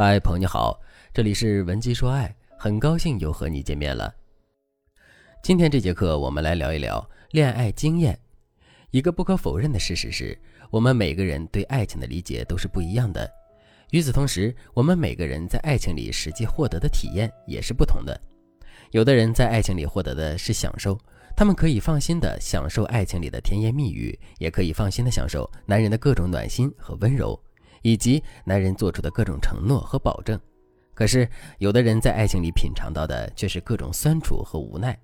嗨，朋友你好，这里是文姬说爱，很高兴又和你见面了。今天这节课我们来聊一聊恋爱经验。一个不可否认的事实是，我们每个人对爱情的理解都是不一样的。与此同时，我们每个人在爱情里实际获得的体验也是不同的。有的人在爱情里获得的是享受，他们可以放心的享受爱情里的甜言蜜语，也可以放心的享受男人的各种暖心和温柔。以及男人做出的各种承诺和保证，可是有的人在爱情里品尝到的却是各种酸楚和无奈。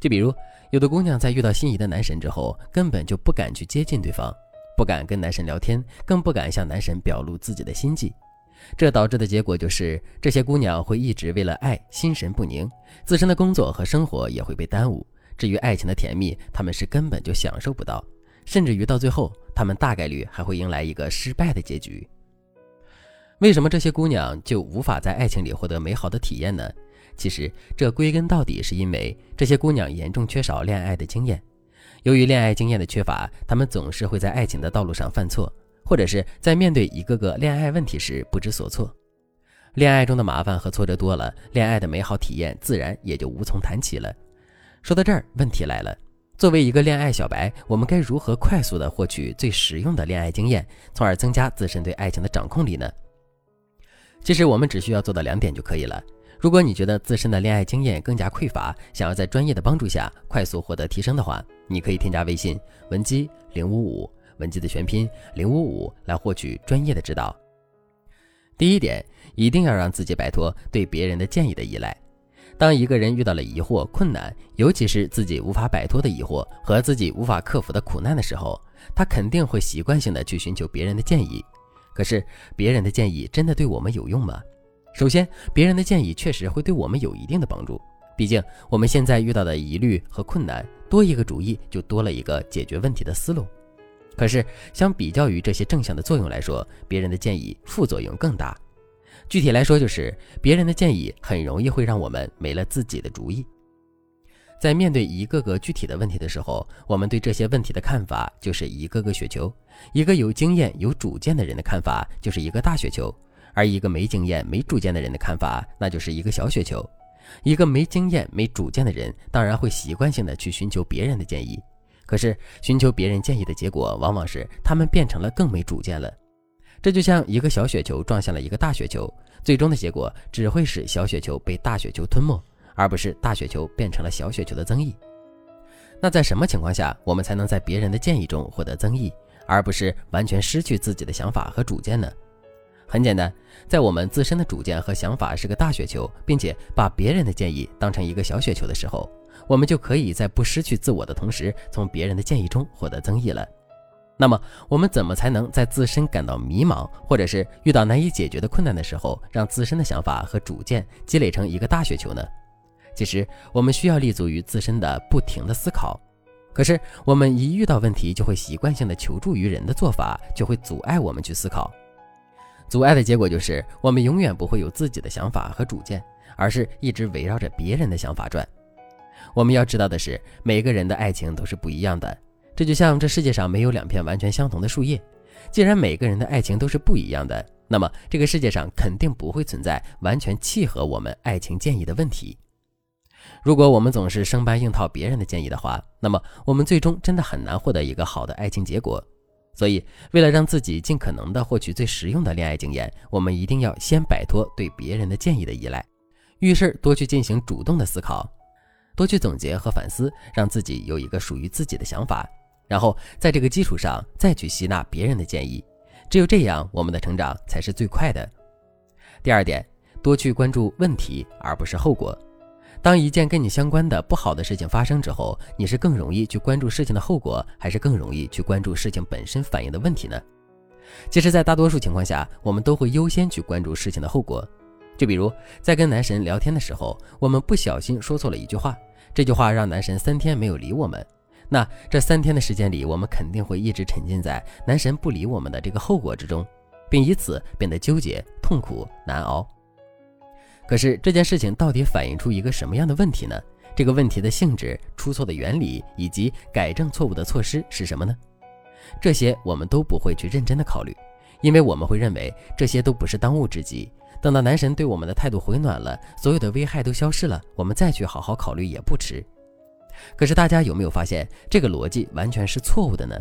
就比如，有的姑娘在遇到心仪的男神之后，根本就不敢去接近对方，不敢跟男神聊天，更不敢向男神表露自己的心迹。这导致的结果就是，这些姑娘会一直为了爱心神不宁，自身的工作和生活也会被耽误。至于爱情的甜蜜，他们是根本就享受不到。甚至于到最后，他们大概率还会迎来一个失败的结局。为什么这些姑娘就无法在爱情里获得美好的体验呢？其实这归根到底是因为这些姑娘严重缺少恋爱的经验。由于恋爱经验的缺乏，她们总是会在爱情的道路上犯错，或者是在面对一个个恋爱问题时不知所措。恋爱中的麻烦和挫折多了，恋爱的美好体验自然也就无从谈起了。说到这儿，问题来了。作为一个恋爱小白，我们该如何快速的获取最实用的恋爱经验，从而增加自身对爱情的掌控力呢？其实我们只需要做到两点就可以了。如果你觉得自身的恋爱经验更加匮乏，想要在专业的帮助下快速获得提升的话，你可以添加微信文姬零五五，文姬的全拼零五五来获取专业的指导。第一点，一定要让自己摆脱对别人的建议的依赖。当一个人遇到了疑惑、困难，尤其是自己无法摆脱的疑惑和自己无法克服的苦难的时候，他肯定会习惯性的去寻求别人的建议。可是，别人的建议真的对我们有用吗？首先，别人的建议确实会对我们有一定的帮助，毕竟我们现在遇到的疑虑和困难，多一个主意就多了一个解决问题的思路。可是，相比较于这些正向的作用来说，别人的建议副作用更大。具体来说，就是别人的建议很容易会让我们没了自己的主意。在面对一个个具体的问题的时候，我们对这些问题的看法就是一个个雪球；一个有经验、有主见的人的看法就是一个大雪球，而一个没经验、没主见的人的看法那就是一个小雪球。一个没经验、没主见的人当然会习惯性的去寻求别人的建议，可是寻求别人建议的结果往往是他们变成了更没主见了。这就像一个小雪球撞向了一个大雪球，最终的结果只会使小雪球被大雪球吞没，而不是大雪球变成了小雪球的增益。那在什么情况下，我们才能在别人的建议中获得增益，而不是完全失去自己的想法和主见呢？很简单，在我们自身的主见和想法是个大雪球，并且把别人的建议当成一个小雪球的时候，我们就可以在不失去自我的同时，从别人的建议中获得增益了。那么，我们怎么才能在自身感到迷茫，或者是遇到难以解决的困难的时候，让自身的想法和主见积累成一个大雪球呢？其实，我们需要立足于自身的不停的思考。可是，我们一遇到问题，就会习惯性的求助于人的做法，就会阻碍我们去思考。阻碍的结果就是，我们永远不会有自己的想法和主见，而是一直围绕着别人的想法转。我们要知道的是，每个人的爱情都是不一样的。这就像这世界上没有两片完全相同的树叶，既然每个人的爱情都是不一样的，那么这个世界上肯定不会存在完全契合我们爱情建议的问题。如果我们总是生搬硬套别人的建议的话，那么我们最终真的很难获得一个好的爱情结果。所以，为了让自己尽可能的获取最实用的恋爱经验，我们一定要先摆脱对别人的建议的依赖，遇事多去进行主动的思考，多去总结和反思，让自己有一个属于自己的想法。然后在这个基础上再去吸纳别人的建议，只有这样，我们的成长才是最快的。第二点，多去关注问题而不是后果。当一件跟你相关的不好的事情发生之后，你是更容易去关注事情的后果，还是更容易去关注事情本身反映的问题呢？其实，在大多数情况下，我们都会优先去关注事情的后果。就比如在跟男神聊天的时候，我们不小心说错了一句话，这句话让男神三天没有理我们。那这三天的时间里，我们肯定会一直沉浸在男神不理我们的这个后果之中，并以此变得纠结、痛苦、难熬。可是这件事情到底反映出一个什么样的问题呢？这个问题的性质、出错的原理以及改正错误的措施是什么呢？这些我们都不会去认真的考虑，因为我们会认为这些都不是当务之急。等到男神对我们的态度回暖了，所有的危害都消失了，我们再去好好考虑也不迟。可是大家有没有发现，这个逻辑完全是错误的呢？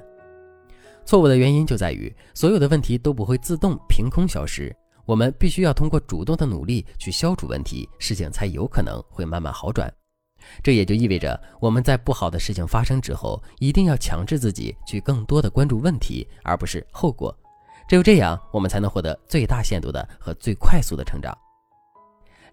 错误的原因就在于，所有的问题都不会自动凭空消失，我们必须要通过主动的努力去消除问题，事情才有可能会慢慢好转。这也就意味着，我们在不好的事情发生之后，一定要强制自己去更多的关注问题，而不是后果。只有这样，我们才能获得最大限度的和最快速的成长。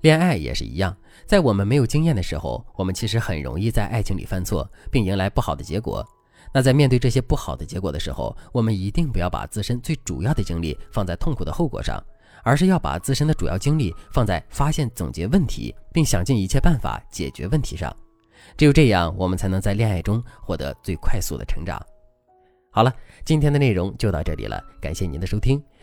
恋爱也是一样，在我们没有经验的时候，我们其实很容易在爱情里犯错，并迎来不好的结果。那在面对这些不好的结果的时候，我们一定不要把自身最主要的精力放在痛苦的后果上，而是要把自身的主要精力放在发现、总结问题，并想尽一切办法解决问题上。只有这样，我们才能在恋爱中获得最快速的成长。好了，今天的内容就到这里了，感谢您的收听。